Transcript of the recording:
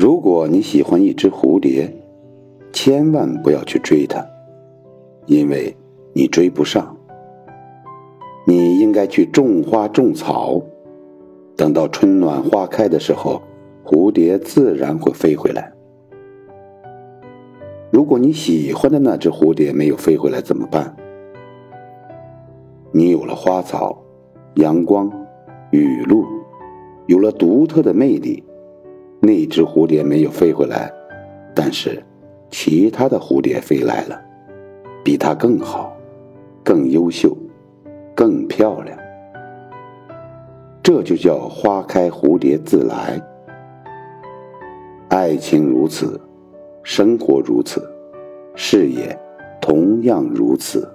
如果你喜欢一只蝴蝶，千万不要去追它，因为你追不上。你应该去种花种草，等到春暖花开的时候，蝴蝶自然会飞回来。如果你喜欢的那只蝴蝶没有飞回来怎么办？你有了花草、阳光、雨露，有了独特的魅力。那只蝴蝶没有飞回来，但是其他的蝴蝶飞来了，比它更好、更优秀、更漂亮。这就叫花开蝴蝶自来。爱情如此，生活如此，事业同样如此。